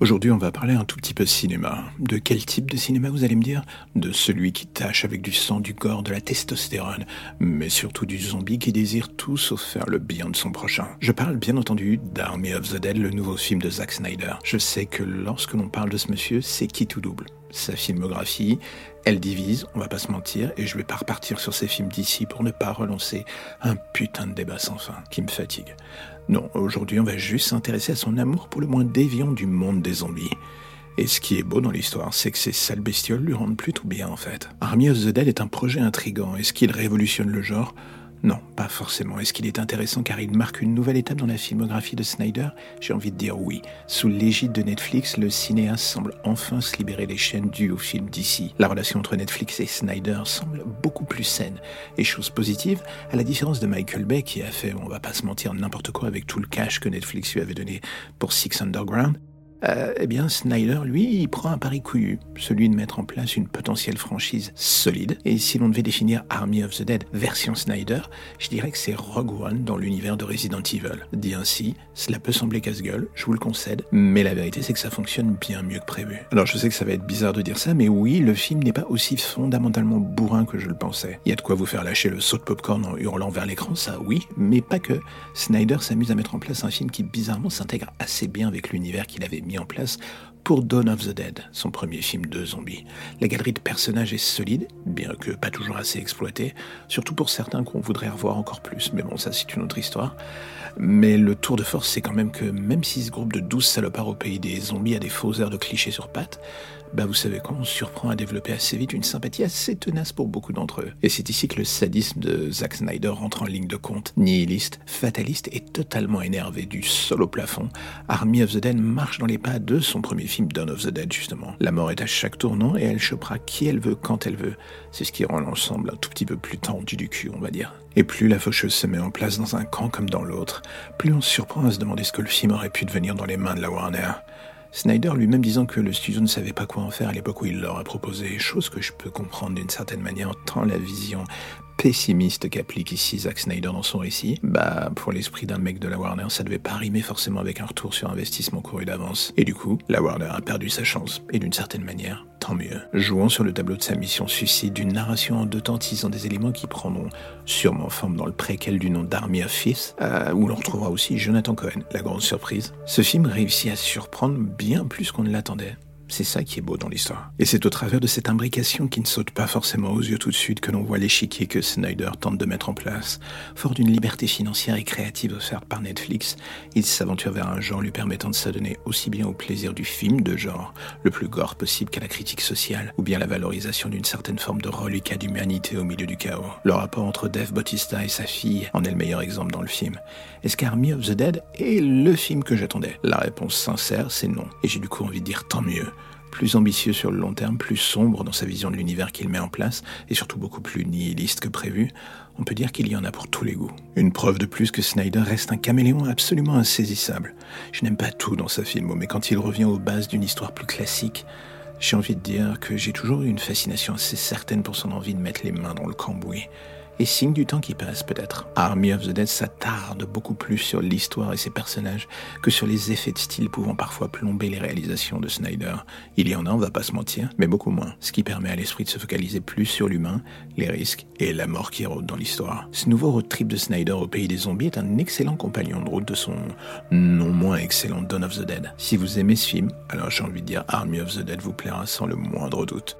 Aujourd'hui, on va parler un tout petit peu cinéma. De quel type de cinéma vous allez me dire? De celui qui tâche avec du sang, du corps, de la testostérone, mais surtout du zombie qui désire tout sauf faire le bien de son prochain. Je parle bien entendu d'Army of the Dead, le nouveau film de Zack Snyder. Je sais que lorsque l'on parle de ce monsieur, c'est qui tout double. Sa filmographie, elle divise, on va pas se mentir, et je vais pas repartir sur ces films d'ici pour ne pas relancer un putain de débat sans fin qui me fatigue. Non, aujourd'hui on va juste s'intéresser à son amour pour le moins déviant du monde des zombies. Et ce qui est beau dans l'histoire, c'est que ces sales bestioles lui rendent plutôt bien en fait. Army of the Dead est un projet intrigant. Est-ce qu'il révolutionne le genre non, pas forcément. Est-ce qu'il est intéressant car il marque une nouvelle étape dans la filmographie de Snyder? J'ai envie de dire oui. Sous l'égide de Netflix, le cinéaste semble enfin se libérer des chaînes dues au film d'ici. La relation entre Netflix et Snyder semble beaucoup plus saine. Et chose positive, à la différence de Michael Bay qui a fait, on va pas se mentir, n'importe quoi avec tout le cash que Netflix lui avait donné pour Six Underground, euh, eh bien, Snyder, lui, il prend un pari couillu, celui de mettre en place une potentielle franchise solide. Et si l'on devait définir Army of the Dead version Snyder, je dirais que c'est Rogue One dans l'univers de Resident Evil. Dit ainsi, cela peut sembler casse-gueule, je vous le concède, mais la vérité c'est que ça fonctionne bien mieux que prévu. Alors je sais que ça va être bizarre de dire ça, mais oui, le film n'est pas aussi fondamentalement bourrin que je le pensais. Il y a de quoi vous faire lâcher le saut de popcorn en hurlant vers l'écran, ça oui, mais pas que. Snyder s'amuse à mettre en place un film qui bizarrement s'intègre assez bien avec l'univers qu'il avait mis en place pour Dawn of the Dead, son premier film de zombies. La galerie de personnages est solide, bien que pas toujours assez exploitée, surtout pour certains qu'on voudrait revoir encore plus, mais bon, ça c'est une autre histoire. Mais le tour de force, c'est quand même que même si ce groupe de 12 salopards au pays des zombies a des faux airs de clichés sur pattes, bah vous savez quoi, on surprend à développer assez vite une sympathie assez tenace pour beaucoup d'entre eux. Et c'est ici que le sadisme de Zack Snyder rentre en ligne de compte. Nihiliste, fataliste et totalement énervé du sol au plafond, Army of the Dead marche dans les pas de son premier film Dawn of the Dead justement. La mort est à chaque tournant et elle chopera qui elle veut quand elle veut. C'est ce qui rend l'ensemble un tout petit peu plus tendu du cul, on va dire. Et plus la faucheuse se met en place dans un camp comme dans l'autre, plus on se surprend à se demander ce que le film aurait pu devenir dans les mains de la Warner. Snyder lui-même disant que le studio ne savait pas quoi en faire à l'époque où il leur a proposé, chose que je peux comprendre d'une certaine manière, tant la vision pessimiste qu'applique ici Zack Snyder dans son récit, bah pour l'esprit d'un mec de la Warner, ça devait pas rimer forcément avec un retour sur investissement couru d'avance. Et du coup, la Warner a perdu sa chance, et d'une certaine manière, mieux. Jouant sur le tableau de sa mission suicide d'une narration en deux temps des éléments qui prendront sûrement forme dans le préquel du nom d'Army of euh, où l'on retrouvera aussi Jonathan Cohen, la grande surprise. Ce film réussit à surprendre bien plus qu'on ne l'attendait. C'est ça qui est beau dans l'histoire. Et c'est au travers de cette imbrication qui ne saute pas forcément aux yeux tout de suite que l'on voit l'échiquier que Snyder tente de mettre en place. Fort d'une liberté financière et créative offerte par Netflix, il s'aventure vers un genre lui permettant de s'adonner aussi bien au plaisir du film de genre, le plus gore possible qu'à la critique sociale, ou bien la valorisation d'une certaine forme de reliquat d'humanité au milieu du chaos. Le rapport entre Dave Bautista et sa fille en est le meilleur exemple dans le film. Est-ce qu'Army of the Dead est le film que j'attendais? La réponse sincère, c'est non. Et j'ai du coup envie de dire tant mieux plus ambitieux sur le long terme, plus sombre dans sa vision de l'univers qu'il met en place, et surtout beaucoup plus nihiliste que prévu, on peut dire qu'il y en a pour tous les goûts. Une preuve de plus que Snyder reste un caméléon absolument insaisissable. Je n'aime pas tout dans sa film, mais quand il revient aux bases d'une histoire plus classique, j'ai envie de dire que j'ai toujours eu une fascination assez certaine pour son envie de mettre les mains dans le cambouis et signe du temps qui passe peut-être. Army of the Dead s'attarde beaucoup plus sur l'histoire et ses personnages que sur les effets de style pouvant parfois plomber les réalisations de Snyder. Il y en a, on va pas se mentir, mais beaucoup moins, ce qui permet à l'esprit de se focaliser plus sur l'humain, les risques et la mort qui rôde dans l'histoire. Ce nouveau road trip de Snyder au pays des zombies est un excellent compagnon de route de son non moins excellent Dawn of the Dead. Si vous aimez ce film, alors j'ai envie de dire Army of the Dead vous plaira sans le moindre doute.